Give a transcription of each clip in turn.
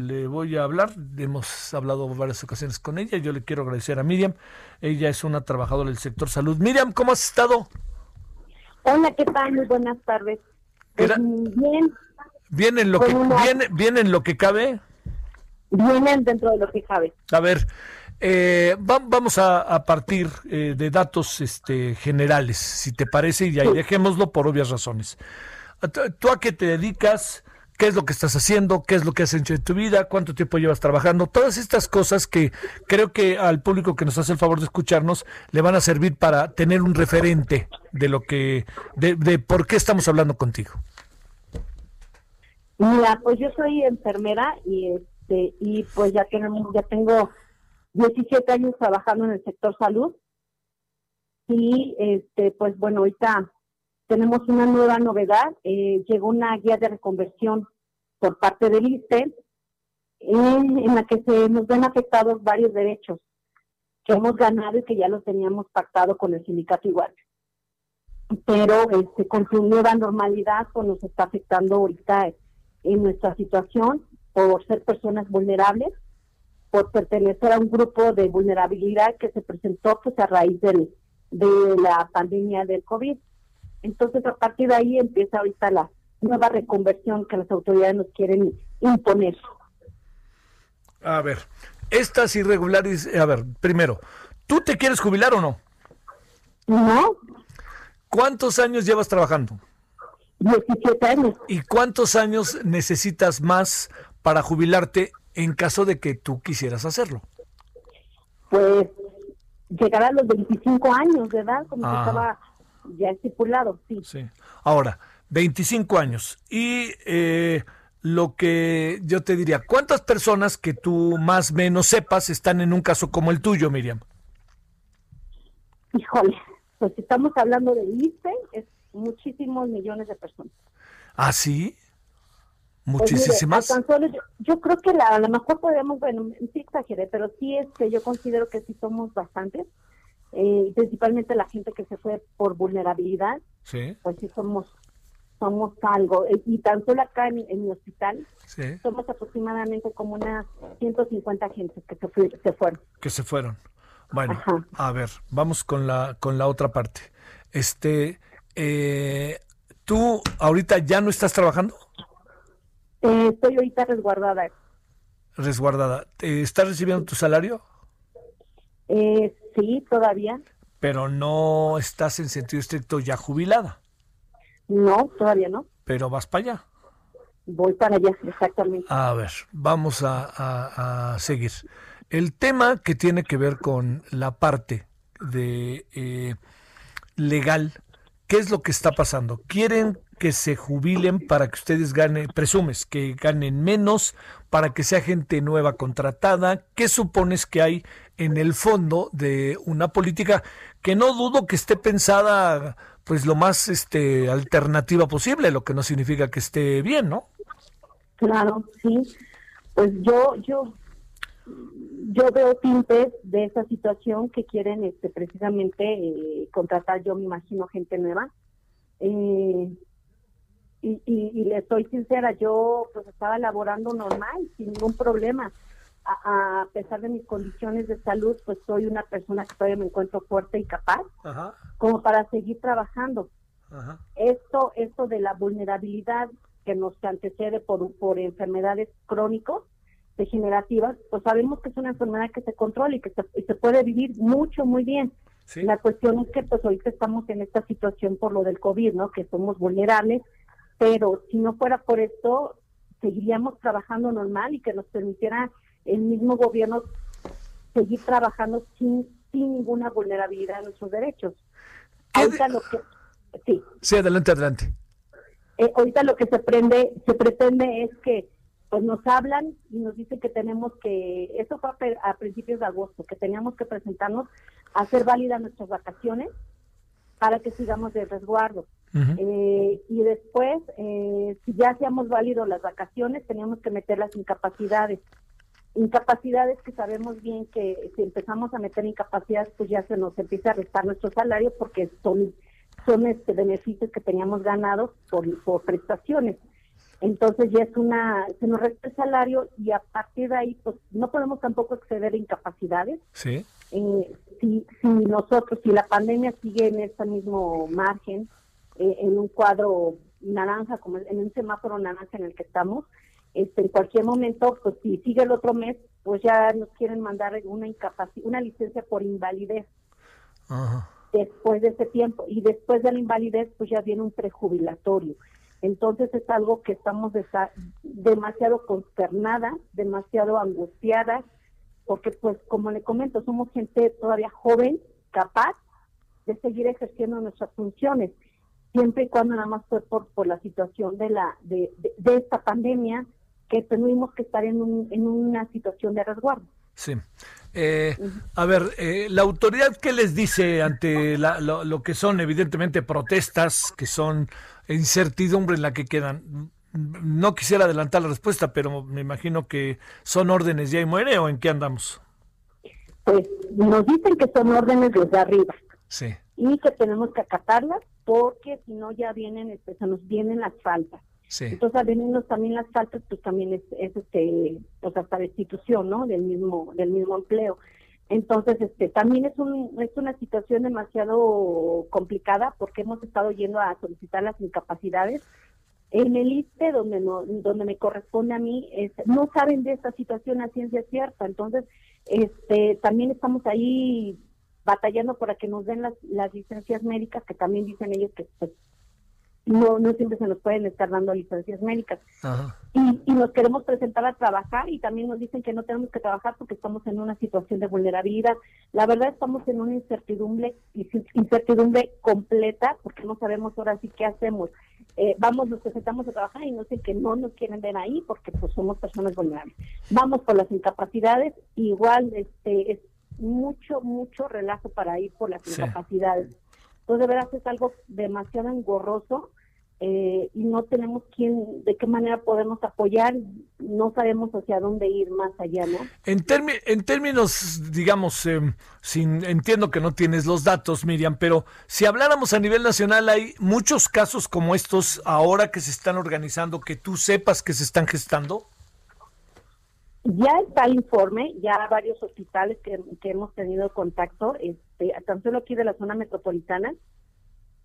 Le voy a hablar, hemos hablado varias ocasiones con ella, yo le quiero agradecer a Miriam, ella es una trabajadora del sector salud. Miriam, ¿cómo has estado? Hola, ¿qué tal? Muy buenas tardes. Pues, bien. ¿Bien en, lo que, bien, bien en lo que cabe? Vienen dentro de lo que cabe. A ver, eh, vamos a, partir eh, de datos este, generales, si te parece, y ahí dejémoslo por obvias razones. ¿Tú a qué te dedicas? ¿Qué es lo que estás haciendo? ¿Qué es lo que has hecho en tu vida? ¿Cuánto tiempo llevas trabajando? Todas estas cosas que creo que al público que nos hace el favor de escucharnos le van a servir para tener un referente de lo que, de, de por qué estamos hablando contigo. Mira, pues yo soy enfermera y este y pues ya tenemos ya tengo 17 años trabajando en el sector salud. Y este, pues bueno, ahorita tenemos una nueva novedad. Eh, llegó una guía de reconversión por parte del ISTE en, la que se nos ven afectados varios derechos que hemos ganado y que ya los teníamos pactado con el sindicato igual. Pero este, con su nueva normalidad pues nos está afectando ahorita en nuestra situación por ser personas vulnerables por pertenecer a un grupo de vulnerabilidad que se presentó pues a raíz del, de la pandemia del COVID. Entonces, a partir de ahí empieza ahorita la nueva reconversión que las autoridades nos quieren imponer. A ver, estas irregularidades, a ver, primero, ¿tú te quieres jubilar o no? No. ¿Cuántos años llevas trabajando? 17 años. ¿Y cuántos años necesitas más para jubilarte en caso de que tú quisieras hacerlo? Pues llegar a los 25 años de edad, como estaba ya estipulado, sí. Sí. Ahora, 25 años. Y eh, lo que yo te diría, ¿cuántas personas que tú más o menos sepas están en un caso como el tuyo, Miriam? Híjole, pues si estamos hablando de ICE, es muchísimos millones de personas. ¿Ah, sí? Pues Muchísimas. yo, creo que la, a lo mejor podemos, bueno, sí exageré, pero sí es que yo considero que sí somos bastantes, eh, principalmente la gente que se fue por vulnerabilidad, sí. pues sí somos somos algo. Eh, y tan solo acá en, mi hospital somos aproximadamente como unas 150 gente que se, se fueron. Que se fueron. Bueno, a ver, vamos con la, con la otra parte. Este, eh, ¿Tú ahorita ya no estás trabajando? Eh, estoy ahorita resguardada. Resguardada. ¿Estás recibiendo tu salario? Eh, sí, todavía. Pero no estás en sentido estricto ya jubilada. No, todavía no. Pero vas para allá. Voy para allá, exactamente. A ver, vamos a, seguir. El tema que tiene que ver con la parte de eh, legal, ¿qué es lo que está pasando? ¿Quieren que se jubilen para que ustedes ganen, presumes que ganen menos, para que sea gente nueva contratada? ¿Qué supones que hay en el fondo de una política que no dudo que esté pensada pues lo más este alternativa posible, lo que no significa que esté bien, ¿no? Claro, sí. Pues yo yo yo veo tintes de esa situación que quieren este precisamente eh, contratar yo me imagino gente nueva eh, y, y, le estoy sincera, yo pues estaba laborando normal, sin ningún problema. A, pesar de mis condiciones de salud, pues soy una persona que todavía me encuentro fuerte y capaz, como para seguir trabajando. Esto, esto de la vulnerabilidad que nos antecede por, por enfermedades crónicos, degenerativas, pues sabemos que es una enfermedad que se controla y que se, y se puede vivir mucho, muy bien. La cuestión es que pues ahorita estamos en esta situación por lo del COVID, ¿no? Que somos vulnerables pero si no fuera por esto, seguiríamos trabajando normal y que nos permitiera el mismo gobierno seguir trabajando sin, sin ninguna vulnerabilidad de nuestros derechos. sí. sí, adelante, adelante. eh, ahorita lo que se prende, se pretende es que pues nos hablan y nos dicen que tenemos que, eso fue a, principios de agosto, que teníamos que presentarnos a hacer válidas nuestras vacaciones para que sigamos de resguardo. Eh, y después, eh, si ya hacíamos válido las vacaciones, teníamos que meter las incapacidades. Incapacidades que sabemos bien que si empezamos a meter incapacidades, pues ya se nos empieza a restar nuestro salario porque son, son este beneficios que teníamos ganados por, por prestaciones entonces ya es una, se nos resta el salario y a partir de ahí pues no podemos tampoco exceder incapacidades. Sí. Eh, si, si nosotros, si la pandemia sigue en este mismo margen, eh, en un cuadro naranja, como en un semáforo naranja en el que estamos, este, en cualquier momento, pues si sigue el otro mes, pues ya nos quieren mandar una incapacidad, una licencia por invalidez. Después de ese tiempo y después de la invalidez, pues ya viene un prejubilatorio. Entonces es algo que estamos demasiado consternadas, demasiado angustiadas, porque pues como le comento, somos gente todavía joven, capaz de seguir ejerciendo nuestras funciones, siempre y cuando nada más fue por, por la situación de, la, de, esta pandemia que tuvimos que estar en, un, en una situación de resguardo. Sí. Eh, a ver, eh, la autoridad, ¿qué les dice ante lo, lo, que son evidentemente protestas, que son incertidumbre en la que quedan. No quisiera adelantar la respuesta, pero me imagino que son órdenes ya y muere o en qué andamos. Pues nos dicen que son órdenes desde arriba. Sí. Y que tenemos que acatarlas porque si no ya vienen, este, se nos vienen las faltas. Sí. Entonces, venirnos también las faltas, pues también es, es este, pues hasta destitución, ¿no? Del mismo, del mismo empleo. Entonces, este, también es, un, es una situación demasiado complicada porque hemos estado yendo a solicitar las incapacidades. En el ISTE, donde, no, donde me corresponde a mí, es, no saben de esta situación a ciencia cierta. Entonces, este, también estamos ahí batallando para que nos den las, las licencias médicas, que también dicen ellos que pues, no, no siempre se nos pueden estar dando licencias médicas. Y, y, nos queremos presentar a trabajar y también nos dicen que no tenemos que trabajar porque estamos en una situación de vulnerabilidad. La verdad estamos en una incertidumbre, incertidumbre completa porque no sabemos ahora sí qué hacemos. Eh, vamos, nos presentamos a trabajar y no sé que no nos quieren ver ahí porque pues somos personas vulnerables. Vamos por las incapacidades, igual este es mucho, mucho relajo para ir por las incapacidades. Entonces, de verdad es algo demasiado engorroso eh, y no tenemos quién, de qué manera podemos apoyar, no sabemos hacia dónde ir más allá, ¿no? En, en términos, digamos, em, sin, entiendo que no tienes los datos, Miriam, pero si habláramos a nivel nacional, hay muchos casos como estos ahora que se están organizando, que tú sepas que se están gestando. Ya está el informe, ya varios hospitales que, que hemos tenido contacto, este, tan solo aquí de la zona metropolitana,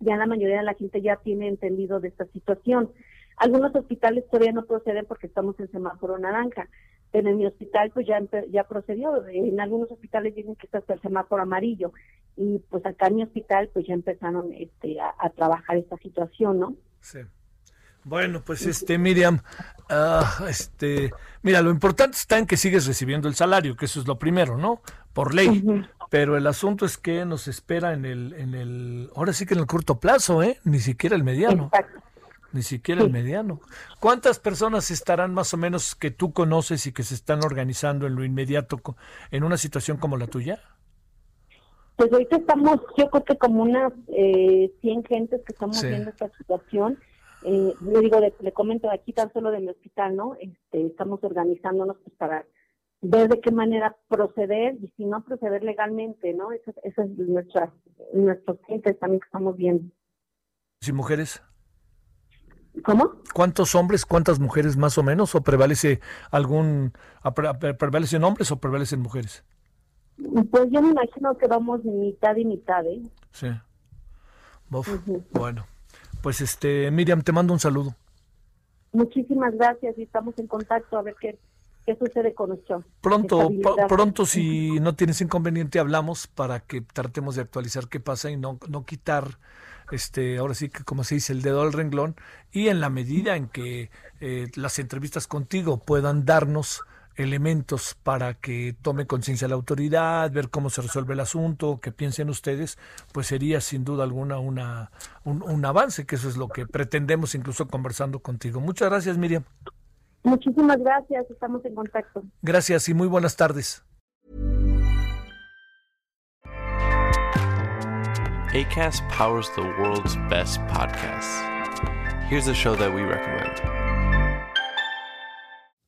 ya la mayoría de la gente ya tiene entendido de esta situación. Algunos hospitales todavía no proceden porque estamos en semáforo naranja, pero en mi hospital pues ya ya procedió. En algunos hospitales dicen que está hasta el semáforo amarillo y pues acá en mi hospital pues ya empezaron este a, trabajar esta situación, ¿no? Sí. Bueno, pues este Miriam, ah, este, mira, lo importante está en que sigues recibiendo el salario, que eso es lo primero, ¿no? Por ley. Pero el asunto es que nos espera en el, en el, ahora sí que en el corto plazo, ¿eh? Ni siquiera el mediano. Ni siquiera el mediano. ¿Cuántas personas estarán más o menos que tú conoces y que se están organizando en lo inmediato en una situación como la tuya? Pues ahorita estamos, yo creo que como unas eh, 100 gentes que estamos viendo esta situación. Eh, le digo, le, comento aquí tan solo de mi hospital, ¿no? Este, estamos organizándonos pues, para ver de qué manera proceder y si no proceder legalmente, ¿no? Eso, es nuestra, nuestros clientes también que estamos viendo. ¿Y mujeres? ¿Cómo? ¿Cuántos hombres, cuántas mujeres más o menos? ¿O prevalece algún, prevalecen hombres o prevalecen mujeres? Pues yo me imagino que vamos mitad y mitad, ¿eh? Sí. Bueno, pues este, Miriam, te mando un saludo. Muchísimas gracias y estamos en contacto a ver qué qué sucede con nuestro pronto pronto si no tienes inconveniente hablamos para que tratemos de actualizar qué pasa y no no quitar este ahora sí que como se dice el dedo al renglón y en la medida en que eh, las entrevistas contigo puedan darnos elementos para que tome conciencia la autoridad, ver cómo se resuelve el asunto, que piensen ustedes, pues sería sin duda alguna una, un, un avance, que eso es lo que pretendemos incluso conversando contigo. Muchas gracias, Miriam. Muchísimas gracias, estamos en contacto. Gracias y muy buenas tardes. ACAST powers the world's best podcasts. Here's a show that we recommend.